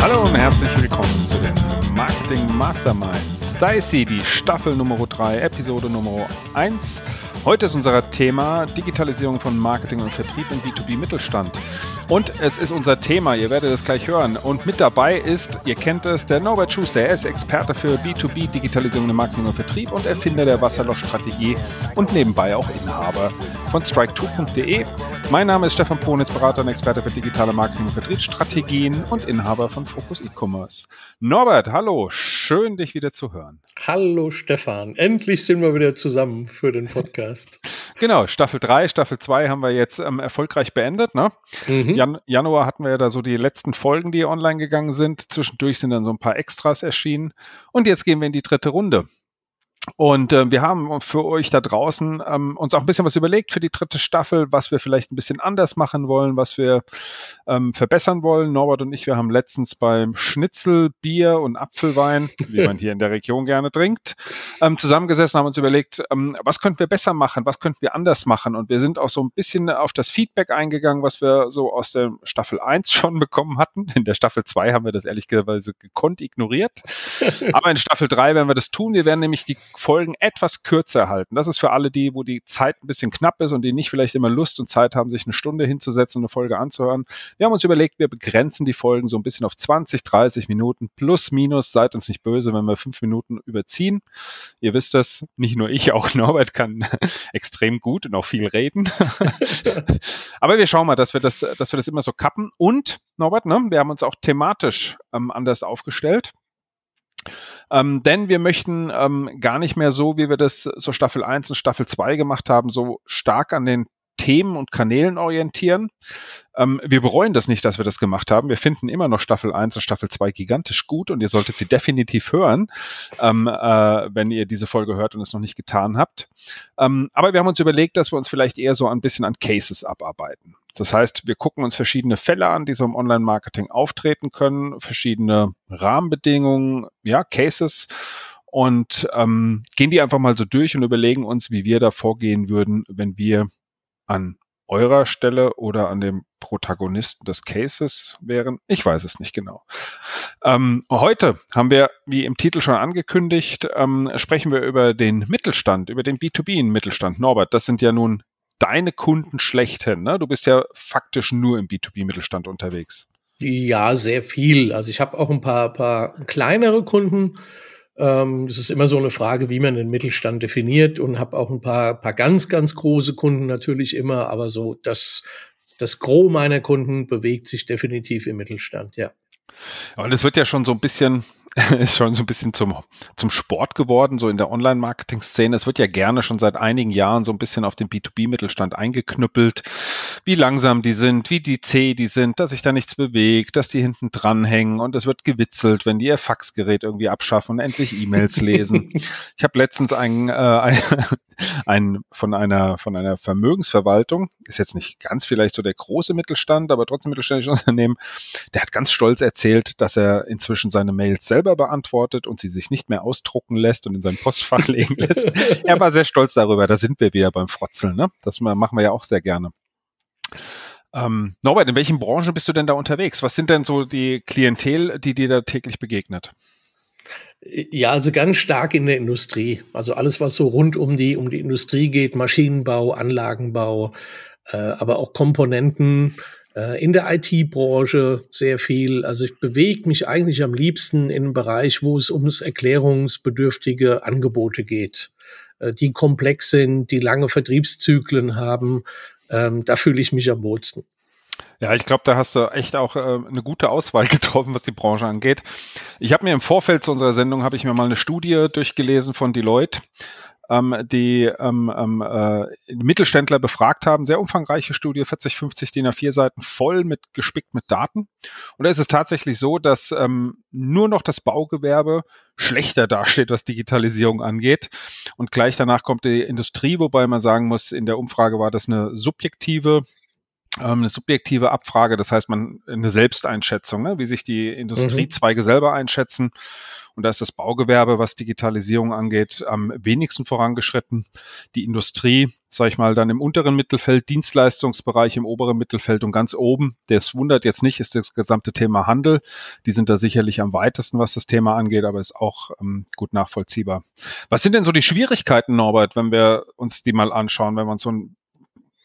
Hallo und herzlich willkommen zu den Marketing Masterminds. Dicey, die Staffel Nummer 3, Episode Nummer 1. Heute ist unser Thema Digitalisierung von Marketing und Vertrieb im B2B Mittelstand. Und es ist unser Thema, ihr werdet es gleich hören. Und mit dabei ist, ihr kennt es, der Norbert Schuster. Er ist Experte für B2B Digitalisierung im Marketing und Vertrieb und Erfinder der Wasserlochstrategie und nebenbei auch Inhaber von strike2.de. Mein Name ist Stefan Ponitz, Berater und Experte für digitale Marketing und Vertriebsstrategien und Inhaber von Focus E-Commerce. Norbert, hallo, schön dich wieder zu hören. Hallo Stefan, endlich sind wir wieder zusammen für den Podcast. genau, Staffel 3, Staffel 2 haben wir jetzt ähm, erfolgreich beendet. Ne? Mhm. Jan Januar hatten wir ja da so die letzten Folgen, die online gegangen sind. Zwischendurch sind dann so ein paar Extras erschienen. Und jetzt gehen wir in die dritte Runde. Und äh, wir haben für euch da draußen ähm, uns auch ein bisschen was überlegt für die dritte Staffel, was wir vielleicht ein bisschen anders machen wollen, was wir ähm, verbessern wollen. Norbert und ich, wir haben letztens beim Schnitzel, Bier und Apfelwein, wie man hier in der Region gerne trinkt, ähm, zusammengesessen, haben uns überlegt, ähm, was könnten wir besser machen, was könnten wir anders machen. Und wir sind auch so ein bisschen auf das Feedback eingegangen, was wir so aus der Staffel 1 schon bekommen hatten. In der Staffel 2 haben wir das ehrlicherweise gekonnt ignoriert. Aber in Staffel 3 werden wir das tun. Wir werden nämlich die Folgen etwas kürzer halten. Das ist für alle die, wo die Zeit ein bisschen knapp ist und die nicht vielleicht immer Lust und Zeit haben, sich eine Stunde hinzusetzen und eine Folge anzuhören. Wir haben uns überlegt, wir begrenzen die Folgen so ein bisschen auf 20, 30 Minuten plus minus. Seid uns nicht böse, wenn wir fünf Minuten überziehen. Ihr wisst das, nicht nur ich, auch Norbert kann extrem gut und auch viel reden. Aber wir schauen mal, dass wir das, dass wir das immer so kappen. Und Norbert, ne, wir haben uns auch thematisch ähm, anders aufgestellt. Ähm, denn wir möchten ähm, gar nicht mehr so, wie wir das so Staffel 1 und Staffel 2 gemacht haben, so stark an den Themen und Kanälen orientieren. Ähm, wir bereuen das nicht, dass wir das gemacht haben. Wir finden immer noch Staffel 1 und Staffel 2 gigantisch gut und ihr solltet sie definitiv hören, ähm, äh, wenn ihr diese Folge hört und es noch nicht getan habt. Ähm, aber wir haben uns überlegt, dass wir uns vielleicht eher so ein bisschen an Cases abarbeiten. Das heißt, wir gucken uns verschiedene Fälle an, die so im Online-Marketing auftreten können, verschiedene Rahmenbedingungen, ja, Cases und ähm, gehen die einfach mal so durch und überlegen uns, wie wir da vorgehen würden, wenn wir an eurer Stelle oder an dem Protagonisten des Cases wären. Ich weiß es nicht genau. Ähm, heute haben wir, wie im Titel schon angekündigt, ähm, sprechen wir über den Mittelstand, über den B2B-Mittelstand. Norbert, das sind ja nun deine Kunden schlechthin. Ne? Du bist ja faktisch nur im B2B-Mittelstand unterwegs. Ja, sehr viel. Also ich habe auch ein paar, paar kleinere Kunden. Ähm, das ist immer so eine Frage, wie man den Mittelstand definiert und habe auch ein paar, paar ganz, ganz große Kunden natürlich immer, aber so das, das Gros meiner Kunden bewegt sich definitiv im Mittelstand, ja. Und es wird ja schon so ein bisschen, ist schon so ein bisschen zum, zum Sport geworden, so in der Online-Marketing-Szene. Es wird ja gerne schon seit einigen Jahren so ein bisschen auf den B2B-Mittelstand eingeknüppelt, wie langsam die sind, wie die zäh die sind, dass sich da nichts bewegt, dass die hinten dranhängen und es wird gewitzelt, wenn die ihr Faxgerät irgendwie abschaffen und endlich E-Mails lesen. ich habe letztens ein, äh, ein, ein, von einer, von einer Vermögensverwaltung, ist jetzt nicht ganz vielleicht so der große Mittelstand, aber trotzdem mittelständisches Unternehmen, der hat ganz stolz erzählt, dass er inzwischen seine Mails selber beantwortet und sie sich nicht mehr ausdrucken lässt und in sein Postfach legen lässt. Er war sehr stolz darüber. Da sind wir wieder beim Frotzeln. Ne? Das machen wir ja auch sehr gerne. Ähm, Norbert, in welchen Branchen bist du denn da unterwegs? Was sind denn so die Klientel, die dir da täglich begegnet? Ja, also ganz stark in der Industrie. Also alles, was so rund um die, um die Industrie geht, Maschinenbau, Anlagenbau, äh, aber auch Komponenten, äh, in der IT-Branche sehr viel. Also ich bewege mich eigentlich am liebsten in einem Bereich, wo es ums erklärungsbedürftige Angebote geht, äh, die komplex sind, die lange Vertriebszyklen haben. Ähm, da fühle ich mich am wohlsten. Ja, ich glaube, da hast du echt auch äh, eine gute Auswahl getroffen, was die Branche angeht. Ich habe mir im Vorfeld zu unserer Sendung habe ich mir mal eine Studie durchgelesen von Deloitte ähm, die ähm, ähm, äh, Mittelständler befragt haben. Sehr umfangreiche Studie, 40, 50 DIN A4 Seiten voll mit gespickt mit Daten. Und da ist es tatsächlich so, dass ähm, nur noch das Baugewerbe schlechter dasteht, was Digitalisierung angeht. Und gleich danach kommt die Industrie, wobei man sagen muss, in der Umfrage war das eine subjektive eine subjektive Abfrage, das heißt man eine Selbsteinschätzung, ne? wie sich die Industriezweige mhm. selber einschätzen. Und da ist das Baugewerbe, was Digitalisierung angeht, am wenigsten vorangeschritten. Die Industrie, sage ich mal, dann im unteren Mittelfeld, Dienstleistungsbereich im oberen Mittelfeld und ganz oben. Das wundert jetzt nicht, ist das gesamte Thema Handel. Die sind da sicherlich am weitesten, was das Thema angeht, aber ist auch ähm, gut nachvollziehbar. Was sind denn so die Schwierigkeiten, Norbert, wenn wir uns die mal anschauen, wenn wir uns so ein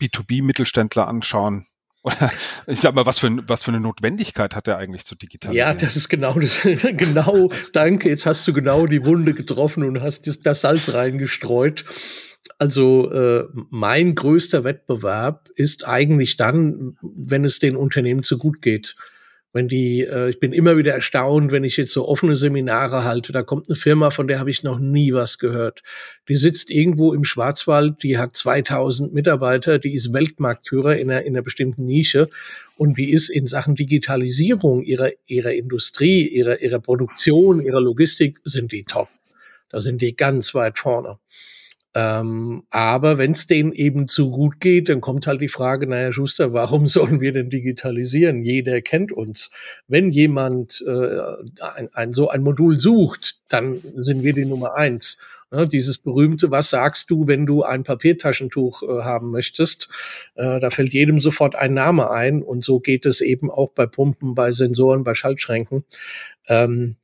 B2B-Mittelständler anschauen? Oder ich sag mal, was für, was für eine Notwendigkeit hat er eigentlich zu digitalisieren? Ja, das ist genau das. genau, danke. Jetzt hast du genau die Wunde getroffen und hast das Salz reingestreut. Also äh, mein größter Wettbewerb ist eigentlich dann, wenn es den Unternehmen zu gut geht wenn die, äh, ich bin immer wieder erstaunt, wenn ich jetzt so offene Seminare halte, da kommt eine Firma, von der habe ich noch nie was gehört. Die sitzt irgendwo im Schwarzwald, die hat 2000 Mitarbeiter, die ist Weltmarktführer in einer, in einer bestimmten Nische und die ist in Sachen Digitalisierung ihrer, ihrer Industrie, ihrer, ihrer Produktion, ihrer Logistik, sind die top. Da sind die ganz weit vorne. Ähm, aber wenn es denen eben zu gut geht, dann kommt halt die Frage, naja, Schuster, warum sollen wir denn digitalisieren? Jeder kennt uns. Wenn jemand äh, ein, ein, so ein Modul sucht, dann sind wir die Nummer eins. Ja, dieses berühmte, was sagst du, wenn du ein Papiertaschentuch äh, haben möchtest? Äh, da fällt jedem sofort ein Name ein. Und so geht es eben auch bei Pumpen, bei Sensoren, bei Schaltschränken. Ähm,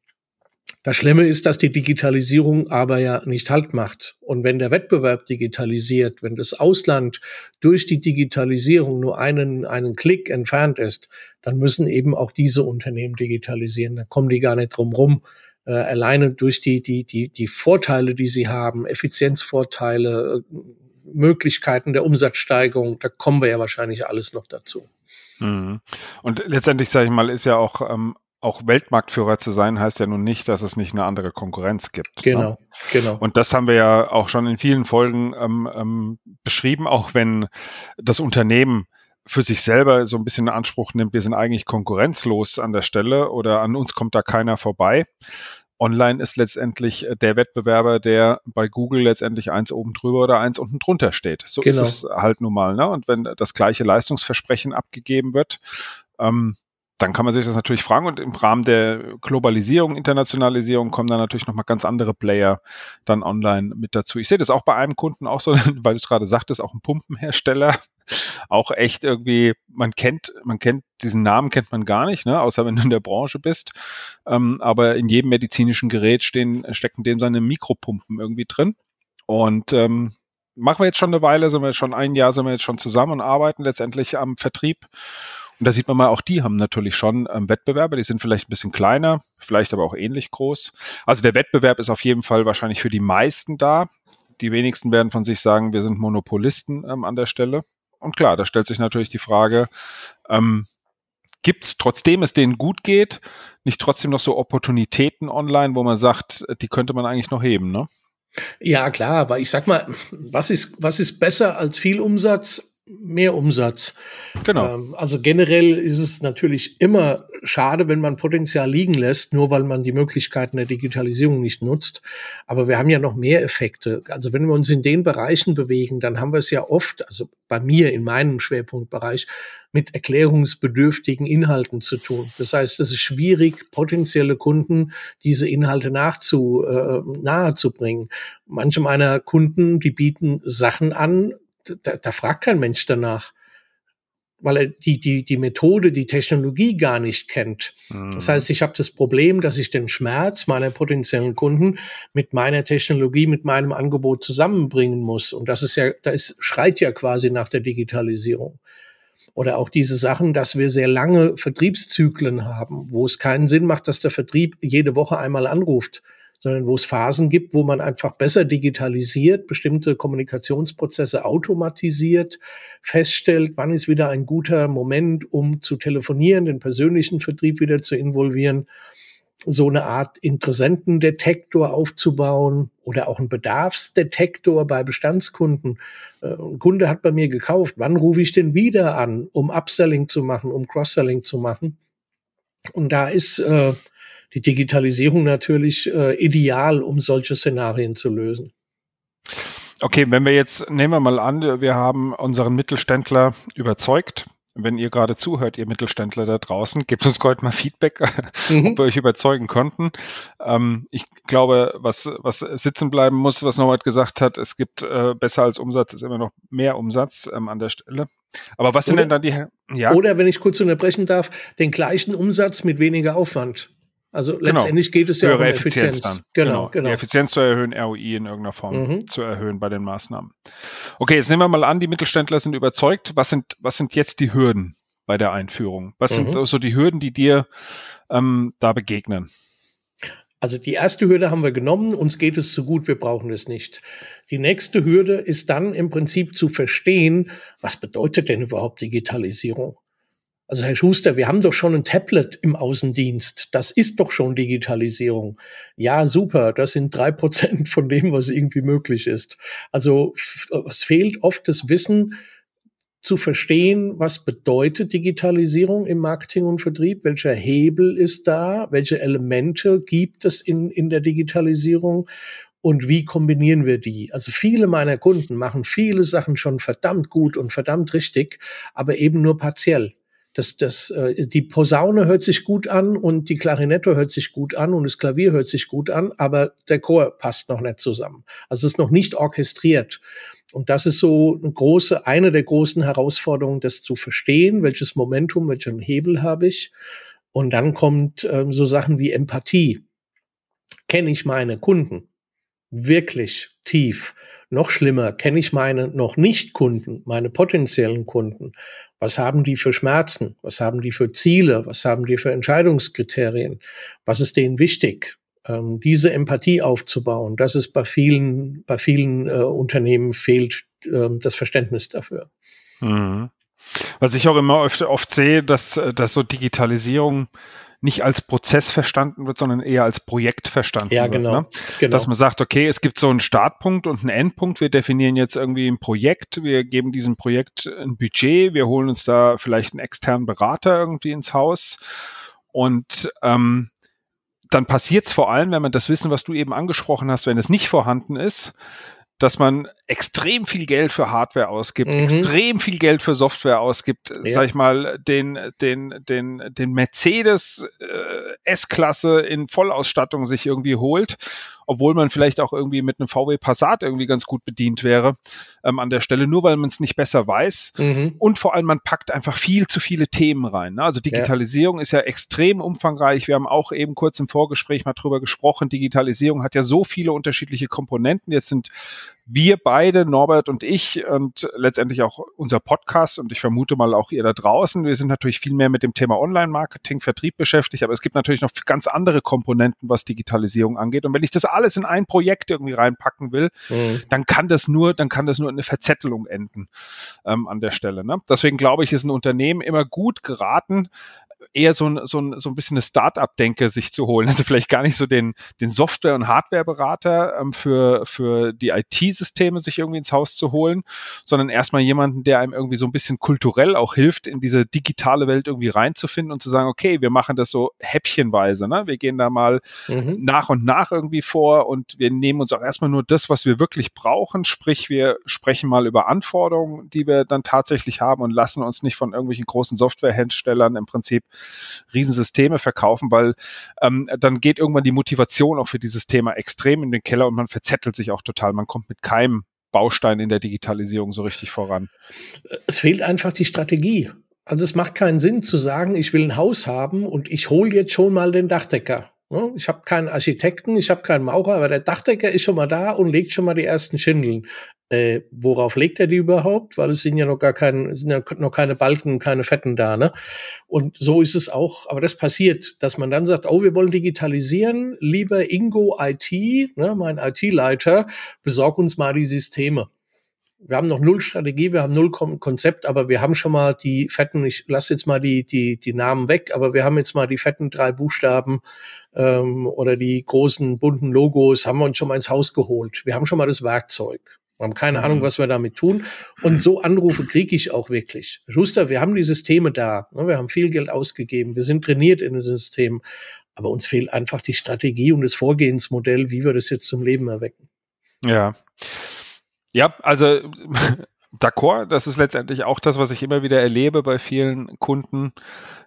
das Schlimme ist, dass die Digitalisierung aber ja nicht Halt macht. Und wenn der Wettbewerb digitalisiert, wenn das Ausland durch die Digitalisierung nur einen, einen Klick entfernt ist, dann müssen eben auch diese Unternehmen digitalisieren. Da kommen die gar nicht drum rum. Äh, alleine durch die, die, die, die Vorteile, die sie haben, Effizienzvorteile, äh, Möglichkeiten der Umsatzsteigerung, da kommen wir ja wahrscheinlich alles noch dazu. Mhm. Und letztendlich, sage ich mal, ist ja auch ähm, auch Weltmarktführer zu sein, heißt ja nun nicht, dass es nicht eine andere Konkurrenz gibt. Ne? Genau, ne? genau. Und das haben wir ja auch schon in vielen Folgen ähm, ähm, beschrieben, auch wenn das Unternehmen für sich selber so ein bisschen in Anspruch nimmt, wir sind eigentlich konkurrenzlos an der Stelle oder an uns kommt da keiner vorbei. Online ist letztendlich der Wettbewerber, der bei Google letztendlich eins oben drüber oder eins unten drunter steht. So genau. ist es halt nun mal. Ne? Und wenn das gleiche Leistungsversprechen abgegeben wird, ähm, dann kann man sich das natürlich fragen und im Rahmen der Globalisierung, Internationalisierung kommen dann natürlich nochmal ganz andere Player dann online mit dazu. Ich sehe das auch bei einem Kunden auch so, weil du es gerade sagtest, auch ein Pumpenhersteller, auch echt irgendwie, man kennt, man kennt, diesen Namen kennt man gar nicht, ne, außer wenn du in der Branche bist. Ähm, aber in jedem medizinischen Gerät stehen, stecken dem seine Mikropumpen irgendwie drin. Und ähm, machen wir jetzt schon eine Weile, sind wir schon ein Jahr, sind wir jetzt schon zusammen und arbeiten letztendlich am Vertrieb. Und da sieht man mal, auch die haben natürlich schon ähm, Wettbewerber, die sind vielleicht ein bisschen kleiner, vielleicht aber auch ähnlich groß. Also der Wettbewerb ist auf jeden Fall wahrscheinlich für die meisten da. Die wenigsten werden von sich sagen, wir sind Monopolisten ähm, an der Stelle. Und klar, da stellt sich natürlich die Frage, ähm, gibt es, trotzdem es denen gut geht, nicht trotzdem noch so Opportunitäten online, wo man sagt, die könnte man eigentlich noch heben, ne? Ja, klar, aber ich sag mal, was ist, was ist besser als viel Umsatz? Mehr Umsatz. Genau. Ähm, also generell ist es natürlich immer schade, wenn man Potenzial liegen lässt, nur weil man die Möglichkeiten der Digitalisierung nicht nutzt. Aber wir haben ja noch mehr Effekte. Also wenn wir uns in den Bereichen bewegen, dann haben wir es ja oft, also bei mir in meinem Schwerpunktbereich, mit erklärungsbedürftigen Inhalten zu tun. Das heißt, es ist schwierig, potenzielle Kunden diese Inhalte nachzu, äh, nahezubringen. Manche meiner Kunden, die bieten Sachen an, da, da fragt kein Mensch danach, weil er die, die, die Methode, die Technologie gar nicht kennt. Mhm. Das heißt, ich habe das Problem, dass ich den Schmerz meiner potenziellen Kunden mit meiner Technologie, mit meinem Angebot zusammenbringen muss. Und das ist ja, da ist, schreit ja quasi nach der Digitalisierung. Oder auch diese Sachen, dass wir sehr lange Vertriebszyklen haben, wo es keinen Sinn macht, dass der Vertrieb jede Woche einmal anruft sondern wo es Phasen gibt, wo man einfach besser digitalisiert, bestimmte Kommunikationsprozesse automatisiert, feststellt, wann ist wieder ein guter Moment, um zu telefonieren, den persönlichen Vertrieb wieder zu involvieren, so eine Art Interessentendetektor aufzubauen oder auch ein Bedarfsdetektor bei Bestandskunden. Äh, ein Kunde hat bei mir gekauft, wann rufe ich denn wieder an, um Upselling zu machen, um Cross-Selling zu machen? Und da ist äh, die Digitalisierung natürlich äh, ideal, um solche Szenarien zu lösen. Okay, wenn wir jetzt, nehmen wir mal an, wir haben unseren Mittelständler überzeugt. wenn ihr gerade zuhört, ihr Mittelständler da draußen, gebt uns heute mal Feedback, mhm. ob wir euch überzeugen konnten. Ähm, ich glaube, was, was sitzen bleiben muss, was Norbert gesagt hat, es gibt äh, besser als Umsatz, ist immer noch mehr Umsatz ähm, an der Stelle. Aber was oder, sind denn dann die, ja? Oder wenn ich kurz unterbrechen darf, den gleichen Umsatz mit weniger Aufwand. Also genau. letztendlich geht es ja um Effizienz. Effizienz. Genau, genau, genau. Die Effizienz zu erhöhen, ROI in irgendeiner Form mhm. zu erhöhen bei den Maßnahmen. Okay, jetzt nehmen wir mal an, die Mittelständler sind überzeugt. Was sind, was sind jetzt die Hürden bei der Einführung? Was mhm. sind so die Hürden, die dir ähm, da begegnen? Also die erste Hürde haben wir genommen, uns geht es zu gut, wir brauchen es nicht. Die nächste Hürde ist dann im Prinzip zu verstehen, was bedeutet denn überhaupt Digitalisierung? Also Herr Schuster, wir haben doch schon ein Tablet im Außendienst. Das ist doch schon Digitalisierung. Ja, super. Das sind drei Prozent von dem, was irgendwie möglich ist. Also es fehlt oft das Wissen zu verstehen, was bedeutet Digitalisierung im Marketing und Vertrieb? Welcher Hebel ist da? Welche Elemente gibt es in, in der Digitalisierung? und wie kombinieren wir die? Also viele meiner Kunden machen viele Sachen schon verdammt gut und verdammt richtig, aber eben nur partiell das, das, äh, die Posaune hört sich gut an und die Klarinette hört sich gut an und das Klavier hört sich gut an, aber der Chor passt noch nicht zusammen. Also es ist noch nicht orchestriert. Und das ist so eine große, eine der großen Herausforderungen, das zu verstehen, welches Momentum, welchen Hebel habe ich. Und dann kommt ähm, so Sachen wie Empathie. Kenne ich meine Kunden wirklich tief? Noch schlimmer, kenne ich meine noch nicht Kunden, meine potenziellen Kunden? Was haben die für Schmerzen? Was haben die für Ziele? Was haben die für Entscheidungskriterien? Was ist denen wichtig? Ähm, diese Empathie aufzubauen, das ist bei vielen, bei vielen äh, Unternehmen fehlt äh, das Verständnis dafür. Mhm. Was ich auch immer oft, oft sehe, dass, äh, dass so Digitalisierung nicht als Prozess verstanden wird, sondern eher als Projekt verstanden ja, wird. Genau, ne? genau. Dass man sagt, okay, es gibt so einen Startpunkt und einen Endpunkt. Wir definieren jetzt irgendwie ein Projekt. Wir geben diesem Projekt ein Budget. Wir holen uns da vielleicht einen externen Berater irgendwie ins Haus. Und ähm, dann passiert es vor allem, wenn man das Wissen, was du eben angesprochen hast, wenn es nicht vorhanden ist, dass man extrem viel Geld für Hardware ausgibt, mhm. extrem viel Geld für Software ausgibt, ja. sag ich mal, den, den, den, den Mercedes äh, S-Klasse in Vollausstattung sich irgendwie holt obwohl man vielleicht auch irgendwie mit einem VW Passat irgendwie ganz gut bedient wäre ähm, an der Stelle, nur weil man es nicht besser weiß. Mhm. Und vor allem, man packt einfach viel zu viele Themen rein. Ne? Also Digitalisierung ja. ist ja extrem umfangreich. Wir haben auch eben kurz im Vorgespräch mal drüber gesprochen. Digitalisierung hat ja so viele unterschiedliche Komponenten. Jetzt sind wir beide, Norbert und ich und letztendlich auch unser Podcast und ich vermute mal auch ihr da draußen, wir sind natürlich viel mehr mit dem Thema Online-Marketing, Vertrieb beschäftigt, aber es gibt natürlich noch ganz andere Komponenten, was Digitalisierung angeht. Und wenn ich das alles in ein Projekt irgendwie reinpacken will, mhm. dann kann das nur, dann kann das nur eine Verzettelung enden ähm, an der Stelle. Ne? Deswegen glaube ich, ist ein Unternehmen immer gut geraten, eher so ein, so ein, so ein bisschen eine Start-up-Denke sich zu holen. Also vielleicht gar nicht so den, den Software- und Hardware-Berater ähm, für, für die IT-Systeme sich irgendwie ins Haus zu holen, sondern erstmal jemanden, der einem irgendwie so ein bisschen kulturell auch hilft, in diese digitale Welt irgendwie reinzufinden und zu sagen, okay, wir machen das so häppchenweise. Ne? Wir gehen da mal mhm. nach und nach irgendwie vor und wir nehmen uns auch erstmal nur das, was wir wirklich brauchen. Sprich, wir sprechen mal über Anforderungen, die wir dann tatsächlich haben und lassen uns nicht von irgendwelchen großen Softwareherstellern im Prinzip Riesensysteme verkaufen, weil ähm, dann geht irgendwann die Motivation auch für dieses Thema extrem in den Keller und man verzettelt sich auch total. Man kommt mit keinem Baustein in der Digitalisierung so richtig voran. Es fehlt einfach die Strategie. Also es macht keinen Sinn zu sagen, ich will ein Haus haben und ich hole jetzt schon mal den Dachdecker. Ich habe keinen Architekten, ich habe keinen Maurer, aber der Dachdecker ist schon mal da und legt schon mal die ersten Schindeln. Äh, worauf legt er die überhaupt? Weil es sind ja noch gar keine, sind ja noch keine Balken, keine Fetten da, ne? Und so ist es auch, aber das passiert, dass man dann sagt, oh, wir wollen digitalisieren, lieber Ingo IT, ne, mein IT-Leiter, besorg uns mal die Systeme wir haben noch null Strategie, wir haben null Konzept, aber wir haben schon mal die fetten, ich lasse jetzt mal die, die, die Namen weg, aber wir haben jetzt mal die fetten drei Buchstaben ähm, oder die großen bunten Logos, haben wir uns schon mal ins Haus geholt. Wir haben schon mal das Werkzeug. Wir haben keine Ahnung, mhm. was wir damit tun. Und so Anrufe kriege ich auch wirklich. Schuster, wir haben die Systeme da. Ne? Wir haben viel Geld ausgegeben. Wir sind trainiert in den Systemen. Aber uns fehlt einfach die Strategie und das Vorgehensmodell, wie wir das jetzt zum Leben erwecken. Ja. Ja, also D'accord, das ist letztendlich auch das, was ich immer wieder erlebe bei vielen Kunden,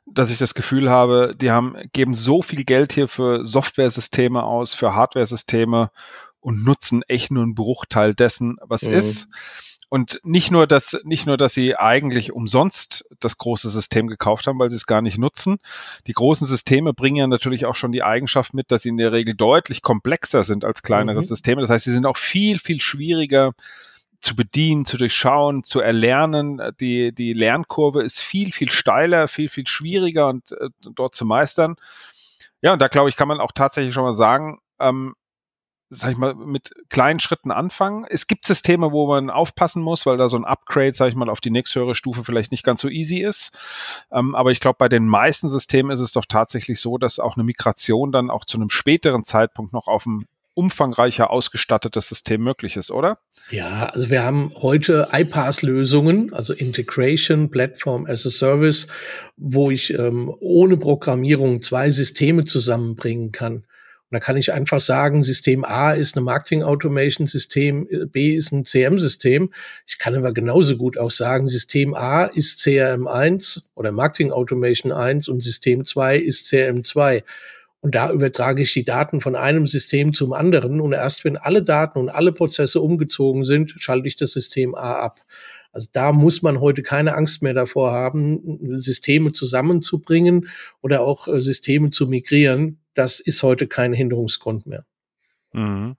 dass ich das Gefühl habe, die haben, geben so viel Geld hier für Software-Systeme aus, für Hardware-Systeme und nutzen echt nur einen Bruchteil dessen, was mhm. ist. Und nicht nur, dass, nicht nur, dass sie eigentlich umsonst das große System gekauft haben, weil sie es gar nicht nutzen. Die großen Systeme bringen ja natürlich auch schon die Eigenschaft mit, dass sie in der Regel deutlich komplexer sind als kleinere mhm. Systeme. Das heißt, sie sind auch viel, viel schwieriger zu bedienen, zu durchschauen, zu erlernen. Die, die Lernkurve ist viel, viel steiler, viel, viel schwieriger und äh, dort zu meistern. Ja, und da glaube ich, kann man auch tatsächlich schon mal sagen, ähm, sag ich mal, mit kleinen Schritten anfangen. Es gibt Systeme, wo man aufpassen muss, weil da so ein Upgrade, sag ich mal, auf die nächsthöhere Stufe vielleicht nicht ganz so easy ist. Ähm, aber ich glaube, bei den meisten Systemen ist es doch tatsächlich so, dass auch eine Migration dann auch zu einem späteren Zeitpunkt noch auf ein umfangreicher ausgestattetes System möglich ist, oder? Ja, also wir haben heute iPaaS-Lösungen, also Integration, Platform as a Service, wo ich ähm, ohne Programmierung zwei Systeme zusammenbringen kann. Und da kann ich einfach sagen, System A ist eine Marketing Automation System, B ist ein CM-System. Ich kann aber genauso gut auch sagen, System A ist CRM 1 oder Marketing Automation 1 und System 2 ist CRM 2. Und da übertrage ich die Daten von einem System zum anderen. Und erst wenn alle Daten und alle Prozesse umgezogen sind, schalte ich das System A ab. Also da muss man heute keine Angst mehr davor haben, Systeme zusammenzubringen oder auch äh, Systeme zu migrieren. Das ist heute kein Hinderungsgrund mehr. Mhm.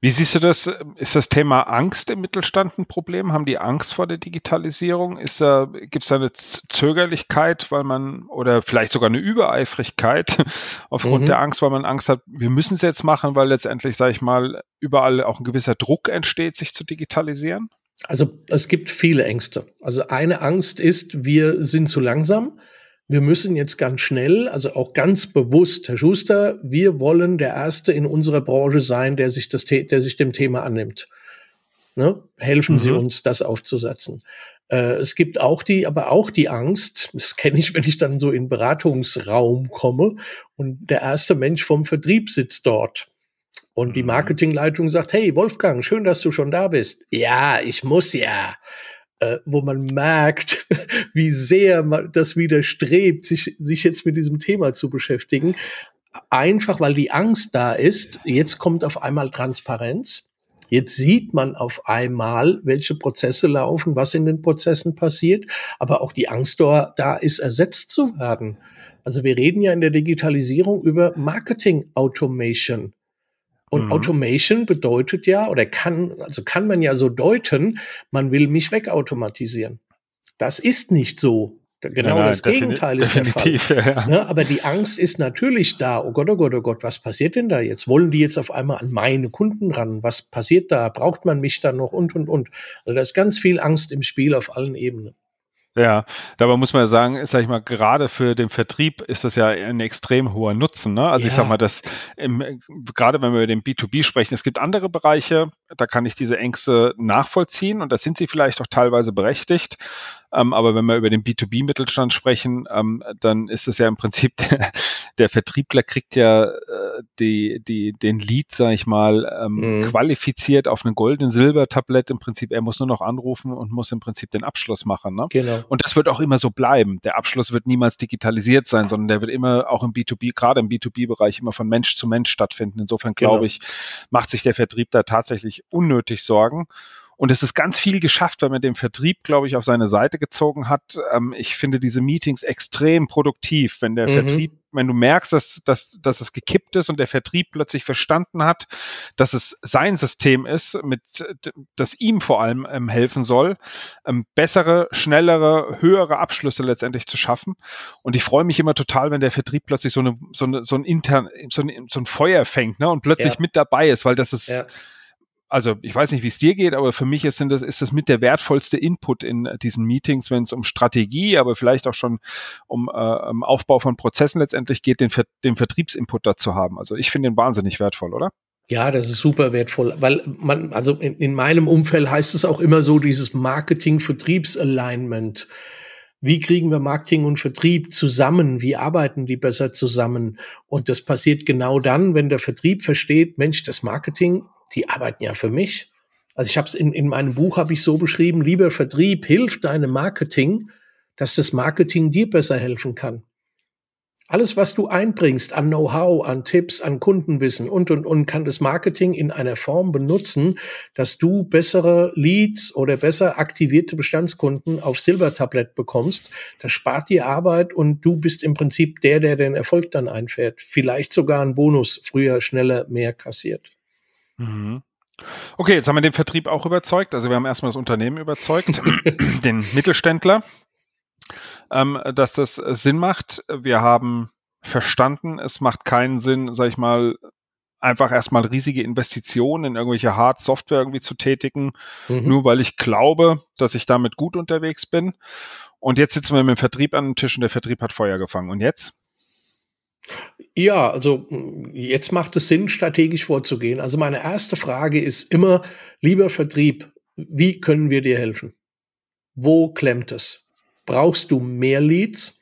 Wie siehst du das? Ist das Thema Angst im Mittelstand ein Problem? Haben die Angst vor der Digitalisierung? Ist da, gibt es da eine Zögerlichkeit, weil man, oder vielleicht sogar eine Übereifrigkeit aufgrund mhm. der Angst, weil man Angst hat, wir müssen es jetzt machen, weil letztendlich, sage ich mal, überall auch ein gewisser Druck entsteht, sich zu digitalisieren? Also es gibt viele Ängste. Also eine Angst ist, wir sind zu langsam. Wir müssen jetzt ganz schnell, also auch ganz bewusst, Herr Schuster, wir wollen der Erste in unserer Branche sein, der sich, das, der sich dem Thema annimmt. Ne? Helfen mhm. Sie uns, das aufzusetzen. Äh, es gibt auch die, aber auch die Angst, das kenne ich, wenn ich dann so in Beratungsraum komme und der erste Mensch vom Vertrieb sitzt dort und die mhm. Marketingleitung sagt, hey Wolfgang, schön, dass du schon da bist. Ja, ich muss ja. Äh, wo man merkt, wie sehr man das widerstrebt, sich, sich jetzt mit diesem Thema zu beschäftigen. Einfach weil die Angst da ist, jetzt kommt auf einmal Transparenz. Jetzt sieht man auf einmal, welche Prozesse laufen, was in den Prozessen passiert, aber auch die Angst da, da ist, ersetzt zu werden. Also wir reden ja in der Digitalisierung über Marketing Automation. Und mhm. Automation bedeutet ja, oder kann, also kann man ja so deuten, man will mich wegautomatisieren. Das ist nicht so. Genau ja, das Gegenteil ist der Fall. Ja. Ja, aber die Angst ist natürlich da. Oh Gott, oh Gott, oh Gott, was passiert denn da jetzt? Wollen die jetzt auf einmal an meine Kunden ran? Was passiert da? Braucht man mich dann noch? Und, und, und. Also da ist ganz viel Angst im Spiel auf allen Ebenen. Ja, dabei muss man ja sagen, sag ich mal, gerade für den Vertrieb ist das ja ein extrem hoher Nutzen. Ne? Also ja. ich sag mal, dass im, gerade wenn wir über den B2B sprechen, es gibt andere Bereiche, da kann ich diese Ängste nachvollziehen und da sind sie vielleicht auch teilweise berechtigt. Ähm, aber wenn wir über den B2B-Mittelstand sprechen, ähm, dann ist es ja im Prinzip, der, der Vertriebler kriegt ja äh, die, die, den Lead, sag ich mal, ähm, mhm. qualifiziert auf einem goldenen Silbertablett. Im Prinzip, er muss nur noch anrufen und muss im Prinzip den Abschluss machen. Ne? Genau. Und das wird auch immer so bleiben. Der Abschluss wird niemals digitalisiert sein, sondern der wird immer auch im B2B, gerade im B2B-Bereich, immer von Mensch zu Mensch stattfinden. Insofern glaube genau. ich, macht sich der Vertrieb da tatsächlich unnötig Sorgen. Und es ist ganz viel geschafft, weil man den Vertrieb, glaube ich, auf seine Seite gezogen hat. Ähm, ich finde diese Meetings extrem produktiv, wenn der mhm. Vertrieb, wenn du merkst, dass, dass, dass es gekippt ist und der Vertrieb plötzlich verstanden hat, dass es sein System ist, mit, das ihm vor allem ähm, helfen soll, ähm, bessere, schnellere, höhere Abschlüsse letztendlich zu schaffen. Und ich freue mich immer total, wenn der Vertrieb plötzlich so eine, so eine, so ein intern, so ein, so ein Feuer fängt, ne, und plötzlich ja. mit dabei ist, weil das ist, ja also ich weiß nicht, wie es dir geht, aber für mich ist das, ist das mit der wertvollste Input in diesen Meetings, wenn es um Strategie, aber vielleicht auch schon um, äh, um Aufbau von Prozessen letztendlich geht, den, den Vertriebsinput dazu haben. Also ich finde den wahnsinnig wertvoll, oder? Ja, das ist super wertvoll, weil man, also in, in meinem Umfeld heißt es auch immer so, dieses Marketing-Vertriebs-Alignment. Wie kriegen wir Marketing und Vertrieb zusammen? Wie arbeiten die besser zusammen? Und das passiert genau dann, wenn der Vertrieb versteht, Mensch, das Marketing die arbeiten ja für mich. Also ich habe es in, in meinem Buch habe ich so beschrieben, lieber Vertrieb hilft deinem Marketing, dass das Marketing dir besser helfen kann. Alles, was du einbringst an Know-how, an Tipps, an Kundenwissen und, und, und, kann das Marketing in einer Form benutzen, dass du bessere Leads oder besser aktivierte Bestandskunden auf Silbertablett bekommst. Das spart dir Arbeit und du bist im Prinzip der, der den Erfolg dann einfährt. Vielleicht sogar einen Bonus, früher, schneller, mehr kassiert. Mhm. Okay, jetzt haben wir den Vertrieb auch überzeugt. Also wir haben erstmal das Unternehmen überzeugt, den Mittelständler ähm, dass das äh, Sinn macht. Wir haben verstanden, es macht keinen Sinn, sag ich mal, einfach erstmal riesige Investitionen in irgendwelche Hard-Software irgendwie zu tätigen, mhm. nur weil ich glaube, dass ich damit gut unterwegs bin. Und jetzt sitzen wir mit dem Vertrieb an den Tisch und der Vertrieb hat Feuer gefangen. Und jetzt? Ja, also jetzt macht es Sinn, strategisch vorzugehen. Also meine erste Frage ist immer, lieber Vertrieb, wie können wir dir helfen? Wo klemmt es? Brauchst du mehr Leads?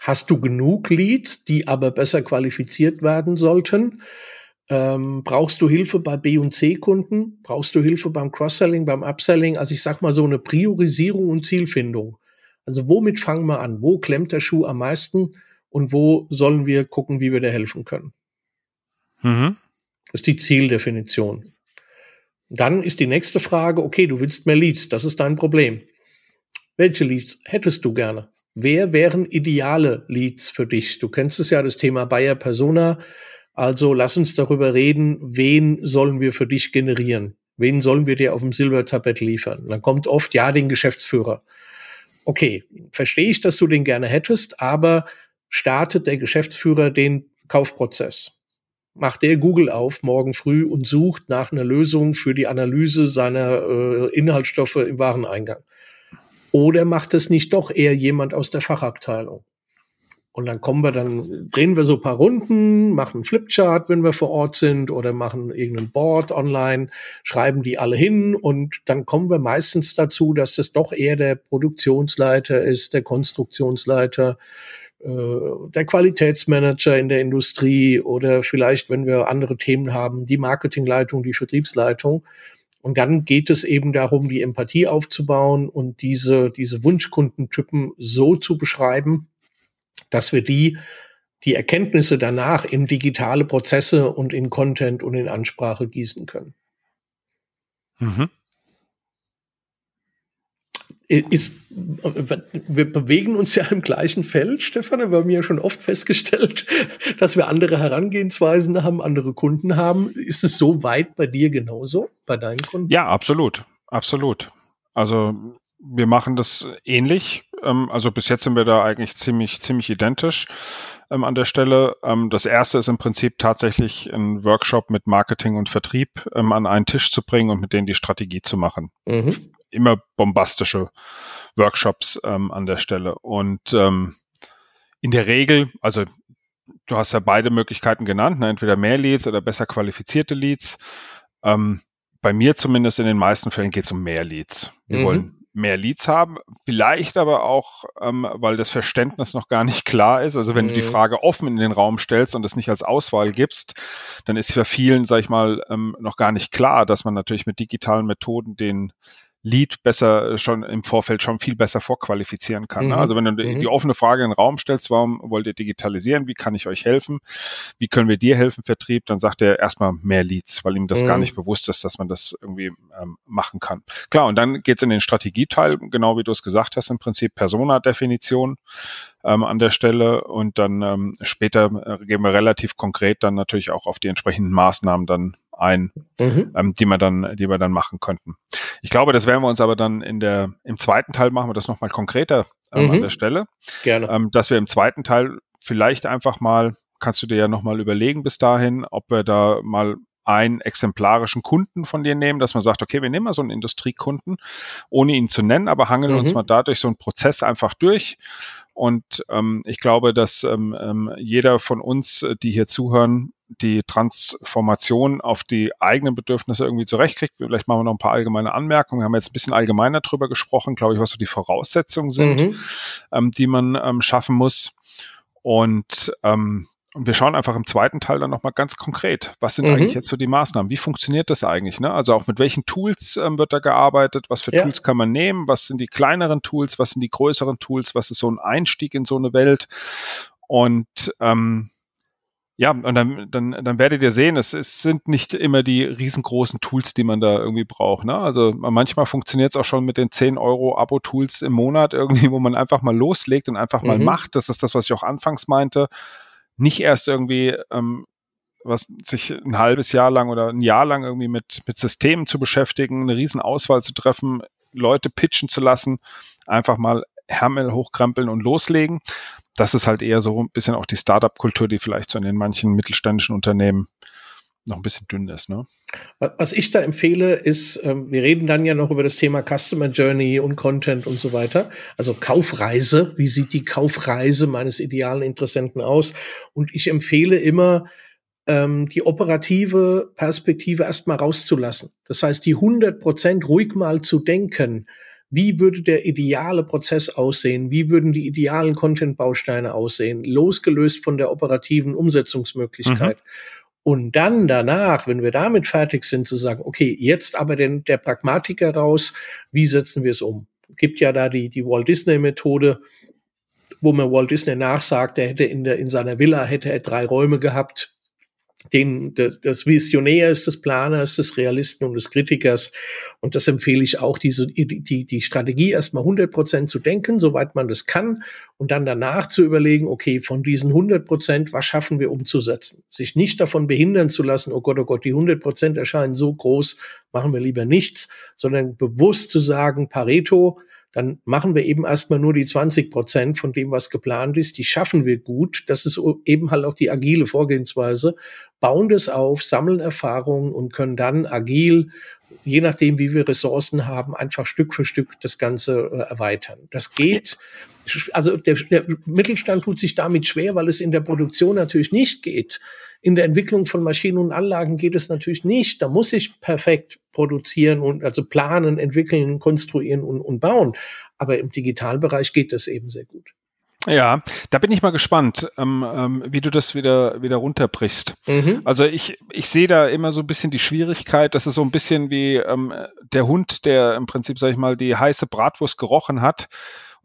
Hast du genug Leads, die aber besser qualifiziert werden sollten? Ähm, brauchst du Hilfe bei B- und C-Kunden? Brauchst du Hilfe beim Cross-Selling, beim Upselling? Also ich sag mal so eine Priorisierung und Zielfindung. Also womit fangen wir an? Wo klemmt der Schuh am meisten? Und wo sollen wir gucken, wie wir da helfen können? Mhm. Das ist die Zieldefinition. Dann ist die nächste Frage, okay, du willst mehr Leads, das ist dein Problem. Welche Leads hättest du gerne? Wer wären ideale Leads für dich? Du kennst es ja, das Thema Bayer Persona. Also lass uns darüber reden, wen sollen wir für dich generieren? Wen sollen wir dir auf dem Silbertablett liefern? dann kommt oft, ja, den Geschäftsführer. Okay, verstehe ich, dass du den gerne hättest, aber startet der Geschäftsführer den Kaufprozess? Macht der Google auf morgen früh und sucht nach einer Lösung für die Analyse seiner äh, Inhaltsstoffe im Wareneingang? Oder macht es nicht doch eher jemand aus der Fachabteilung? Und dann kommen wir, dann drehen wir so ein paar Runden, machen Flipchart, wenn wir vor Ort sind, oder machen irgendein Board online, schreiben die alle hin und dann kommen wir meistens dazu, dass das doch eher der Produktionsleiter ist, der Konstruktionsleiter, der Qualitätsmanager in der Industrie oder vielleicht, wenn wir andere Themen haben, die Marketingleitung, die Vertriebsleitung. Und dann geht es eben darum, die Empathie aufzubauen und diese, diese Wunschkundentypen so zu beschreiben, dass wir die, die Erkenntnisse danach in digitale Prozesse und in Content und in Ansprache gießen können. Mhm ist, wir bewegen uns ja im gleichen Feld, Stefan. Wir haben ja schon oft festgestellt, dass wir andere Herangehensweisen haben, andere Kunden haben. Ist es so weit bei dir genauso, bei deinen Kunden? Ja, absolut. Absolut. Also wir machen das ähnlich. Ähm, also bis jetzt sind wir da eigentlich ziemlich, ziemlich identisch ähm, an der Stelle. Ähm, das erste ist im Prinzip tatsächlich ein Workshop mit Marketing und Vertrieb an einen Tisch zu bringen und mit denen die Strategie zu machen. Mhm immer bombastische Workshops ähm, an der Stelle. Und ähm, in der Regel, also du hast ja beide Möglichkeiten genannt, ne? entweder mehr Leads oder besser qualifizierte Leads. Ähm, bei mir zumindest in den meisten Fällen geht es um mehr Leads. Wir mhm. wollen mehr Leads haben, vielleicht aber auch, ähm, weil das Verständnis noch gar nicht klar ist. Also wenn mhm. du die mhm. Frage offen in den Raum stellst und es nicht als Auswahl gibst, dann ist für vielen, sag ich mal, ähm, noch gar nicht klar, dass man natürlich mit digitalen Methoden den Lead besser äh, schon im Vorfeld schon viel besser vorqualifizieren kann. Ne? Mhm. Also wenn du mhm. die, die, offene Frage in den Raum stellst, warum wollt ihr digitalisieren? Wie kann ich euch helfen? Wie können wir dir helfen, Vertrieb? Dann sagt er erstmal mehr Leads, weil ihm das mhm. gar nicht bewusst ist, dass man das irgendwie ähm, machen kann. Klar, und dann geht's in den Strategieteil, genau wie du es gesagt hast, im Prinzip Persona-Definition ähm, an der Stelle und dann ähm, später äh, gehen wir relativ konkret dann natürlich auch auf die entsprechenden Maßnahmen dann ein, mhm. ähm, die wir dann, die wir dann machen könnten. Ich glaube, das werden wir uns aber dann in der, im zweiten Teil machen wir das nochmal konkreter ähm, mhm. an der Stelle. Gerne. Ähm, dass wir im zweiten Teil vielleicht einfach mal, kannst du dir ja nochmal überlegen bis dahin, ob wir da mal einen exemplarischen Kunden von dir nehmen, dass man sagt, okay, wir nehmen mal so einen Industriekunden, ohne ihn zu nennen, aber hangeln mhm. uns mal dadurch so einen Prozess einfach durch. Und ähm, ich glaube, dass ähm, ähm jeder von uns, die hier zuhören, die Transformation auf die eigenen Bedürfnisse irgendwie zurechtkriegt. Vielleicht machen wir noch ein paar allgemeine Anmerkungen. Wir haben jetzt ein bisschen allgemeiner drüber gesprochen, glaube ich, was so die Voraussetzungen sind, mhm. ähm, die man ähm, schaffen muss. Und, ähm, und wir schauen einfach im zweiten Teil dann nochmal ganz konkret, was sind mhm. eigentlich jetzt so die Maßnahmen? Wie funktioniert das eigentlich? Ne? Also auch mit welchen Tools ähm, wird da gearbeitet? Was für ja. Tools kann man nehmen? Was sind die kleineren Tools? Was sind die größeren Tools? Was ist so ein Einstieg in so eine Welt? Und ähm, ja, und dann, dann, dann werdet ihr sehen, es, es sind nicht immer die riesengroßen Tools, die man da irgendwie braucht. Ne? Also manchmal funktioniert es auch schon mit den 10 Euro Abo-Tools im Monat irgendwie, wo man einfach mal loslegt und einfach mhm. mal macht. Das ist das, was ich auch anfangs meinte nicht erst irgendwie ähm, was sich ein halbes Jahr lang oder ein Jahr lang irgendwie mit, mit Systemen zu beschäftigen, eine riesen Auswahl zu treffen, Leute pitchen zu lassen, einfach mal Hermel hochkrempeln und loslegen. Das ist halt eher so ein bisschen auch die Startup-Kultur, die vielleicht so in den manchen mittelständischen Unternehmen noch ein bisschen dünn ist. Ne? Was ich da empfehle, ist, ähm, wir reden dann ja noch über das Thema Customer Journey und Content und so weiter. Also Kaufreise, wie sieht die Kaufreise meines idealen Interessenten aus? Und ich empfehle immer, ähm, die operative Perspektive erstmal rauszulassen. Das heißt, die 100 Prozent ruhig mal zu denken. Wie würde der ideale Prozess aussehen? Wie würden die idealen Content-Bausteine aussehen? Losgelöst von der operativen Umsetzungsmöglichkeit. Mhm. Und dann danach, wenn wir damit fertig sind, zu sagen, okay, jetzt aber den, der Pragmatiker raus, wie setzen wir es um? Gibt ja da die, die Walt Disney Methode, wo man Walt Disney nachsagt, er hätte in, der, in seiner Villa hätte er drei Räume gehabt, den, des Visionärs, des Planers, des Realisten und des Kritikers. Und das empfehle ich auch, diese, die, die Strategie erstmal 100 Prozent zu denken, soweit man das kann, und dann danach zu überlegen, okay, von diesen 100 Prozent, was schaffen wir umzusetzen? Sich nicht davon behindern zu lassen, oh Gott, oh Gott, die 100 Prozent erscheinen so groß, machen wir lieber nichts, sondern bewusst zu sagen, Pareto, dann machen wir eben erstmal nur die 20 Prozent von dem, was geplant ist. Die schaffen wir gut. Das ist eben halt auch die agile Vorgehensweise. Bauen das auf, sammeln Erfahrungen und können dann agil, je nachdem, wie wir Ressourcen haben, einfach Stück für Stück das Ganze äh, erweitern. Das geht. Also der, der Mittelstand tut sich damit schwer, weil es in der Produktion natürlich nicht geht. In der Entwicklung von Maschinen und Anlagen geht es natürlich nicht. Da muss ich perfekt produzieren und also planen, entwickeln, konstruieren und, und bauen. Aber im Digitalbereich geht das eben sehr gut. Ja, da bin ich mal gespannt, ähm, ähm, wie du das wieder, wieder runterbrichst. Mhm. Also ich, ich sehe da immer so ein bisschen die Schwierigkeit, dass es so ein bisschen wie ähm, der Hund, der im Prinzip, sag ich mal, die heiße Bratwurst gerochen hat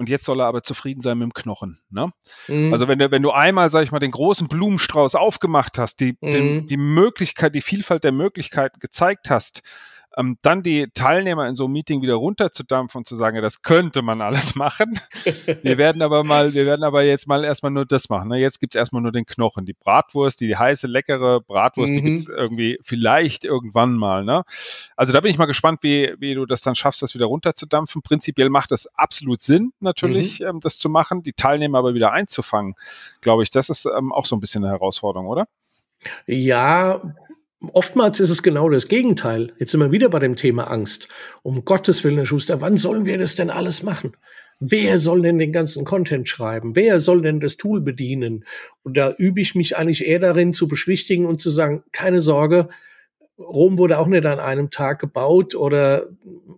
und jetzt soll er aber zufrieden sein mit dem Knochen. Ne? Mhm. Also wenn du, wenn du einmal, sag ich mal, den großen Blumenstrauß aufgemacht hast, die, mhm. den, die Möglichkeit, die Vielfalt der Möglichkeiten gezeigt hast, ähm, dann die Teilnehmer in so einem Meeting wieder runterzudampfen und zu sagen, ja, das könnte man alles machen. wir werden aber mal, wir werden aber jetzt mal erstmal nur das machen. Ne? Jetzt gibt's erstmal nur den Knochen. Die Bratwurst, die, die heiße, leckere Bratwurst, mhm. die gibt's irgendwie vielleicht irgendwann mal. Ne? Also da bin ich mal gespannt, wie, wie du das dann schaffst, das wieder runterzudampfen. Prinzipiell macht es absolut Sinn, natürlich, mhm. ähm, das zu machen, die Teilnehmer aber wieder einzufangen. Glaube ich, das ist ähm, auch so ein bisschen eine Herausforderung, oder? Ja, Oftmals ist es genau das Gegenteil. Jetzt sind wir wieder bei dem Thema Angst. Um Gottes Willen, Herr Schuster, wann sollen wir das denn alles machen? Wer soll denn den ganzen Content schreiben? Wer soll denn das Tool bedienen? Und da übe ich mich eigentlich eher darin zu beschwichtigen und zu sagen, keine Sorge, Rom wurde auch nicht an einem Tag gebaut oder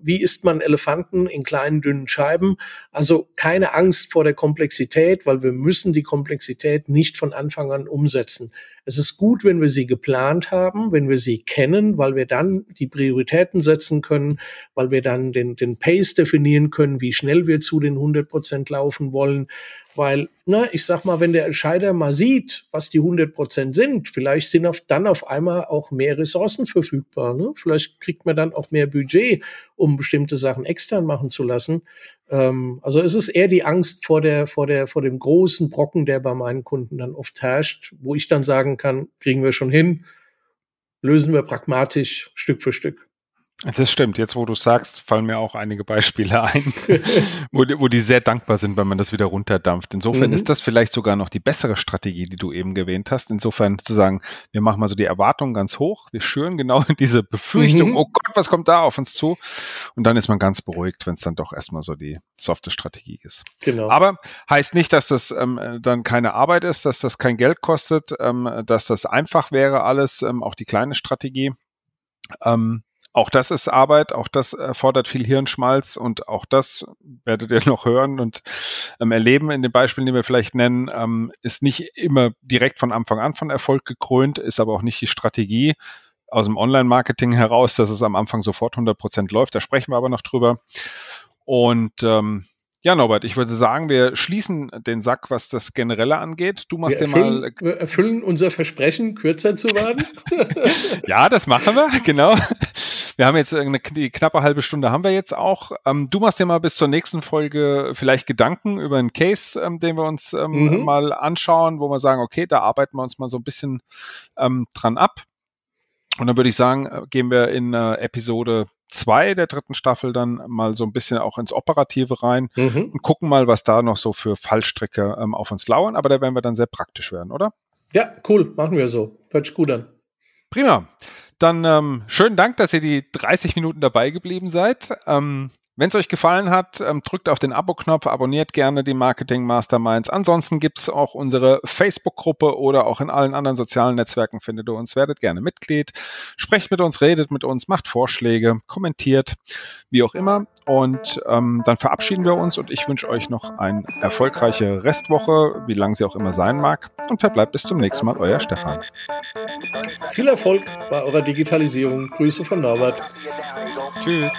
wie isst man Elefanten in kleinen, dünnen Scheiben? Also keine Angst vor der Komplexität, weil wir müssen die Komplexität nicht von Anfang an umsetzen. Es ist gut, wenn wir sie geplant haben, wenn wir sie kennen, weil wir dann die Prioritäten setzen können, weil wir dann den, den Pace definieren können, wie schnell wir zu den 100 Prozent laufen wollen. Weil, na, ich sag mal, wenn der Entscheider mal sieht, was die 100 Prozent sind, vielleicht sind auf, dann auf einmal auch mehr Ressourcen verfügbar. Ne? Vielleicht kriegt man dann auch mehr Budget, um bestimmte Sachen extern machen zu lassen. Ähm, also es ist eher die Angst vor der, vor der, vor dem großen Brocken, der bei meinen Kunden dann oft herrscht, wo ich dann sagen kann, kriegen wir schon hin, lösen wir pragmatisch Stück für Stück. Das stimmt. Jetzt, wo du sagst, fallen mir auch einige Beispiele ein, wo, die, wo die sehr dankbar sind, wenn man das wieder runterdampft. Insofern mhm. ist das vielleicht sogar noch die bessere Strategie, die du eben erwähnt hast. Insofern zu sagen, wir machen mal so die Erwartungen ganz hoch. Wir schüren genau diese Befürchtung, mhm. oh Gott, was kommt da auf uns zu? Und dann ist man ganz beruhigt, wenn es dann doch erstmal so die softe Strategie ist. Genau. Aber heißt nicht, dass das ähm, dann keine Arbeit ist, dass das kein Geld kostet, ähm, dass das einfach wäre alles, ähm, auch die kleine Strategie. Ähm, auch das ist Arbeit, auch das erfordert viel Hirnschmalz und auch das werdet ihr noch hören und ähm, erleben in den Beispielen, die wir vielleicht nennen, ähm, ist nicht immer direkt von Anfang an von Erfolg gekrönt, ist aber auch nicht die Strategie aus dem Online-Marketing heraus, dass es am Anfang sofort 100 Prozent läuft. Da sprechen wir aber noch drüber. Und ähm, ja, Norbert, ich würde sagen, wir schließen den Sack, was das Generelle angeht. Du machst wir dir mal. Wir erfüllen unser Versprechen, kürzer zu werden. ja, das machen wir, genau. Wir haben jetzt eine die knappe halbe Stunde haben wir jetzt auch. Ähm, du machst dir mal bis zur nächsten Folge vielleicht Gedanken über einen Case, ähm, den wir uns ähm, mhm. mal anschauen, wo wir sagen, okay, da arbeiten wir uns mal so ein bisschen ähm, dran ab. Und dann würde ich sagen, äh, gehen wir in äh, Episode zwei der dritten Staffel dann mal so ein bisschen auch ins Operative rein mhm. und gucken mal, was da noch so für Fallstricke ähm, auf uns lauern. Aber da werden wir dann sehr praktisch werden, oder? Ja, cool, machen wir so. Hört sich gut an. Prima. Dann ähm, schönen Dank, dass ihr die 30 Minuten dabei geblieben seid. Ähm, wenn es euch gefallen hat, ähm, drückt auf den Abo-Knopf, abonniert gerne die Marketing Masterminds. Ansonsten gibt's auch unsere Facebook-Gruppe oder auch in allen anderen sozialen Netzwerken findet ihr uns. Werdet gerne Mitglied, sprecht mit uns, redet mit uns, macht Vorschläge, kommentiert, wie auch immer. Und ähm, dann verabschieden wir uns und ich wünsche euch noch eine erfolgreiche Restwoche, wie lang sie auch immer sein mag. Und verbleibt bis zum nächsten Mal, euer Stefan. Viel Erfolg bei eurer Digitalisierung. Grüße von Norbert. Tschüss.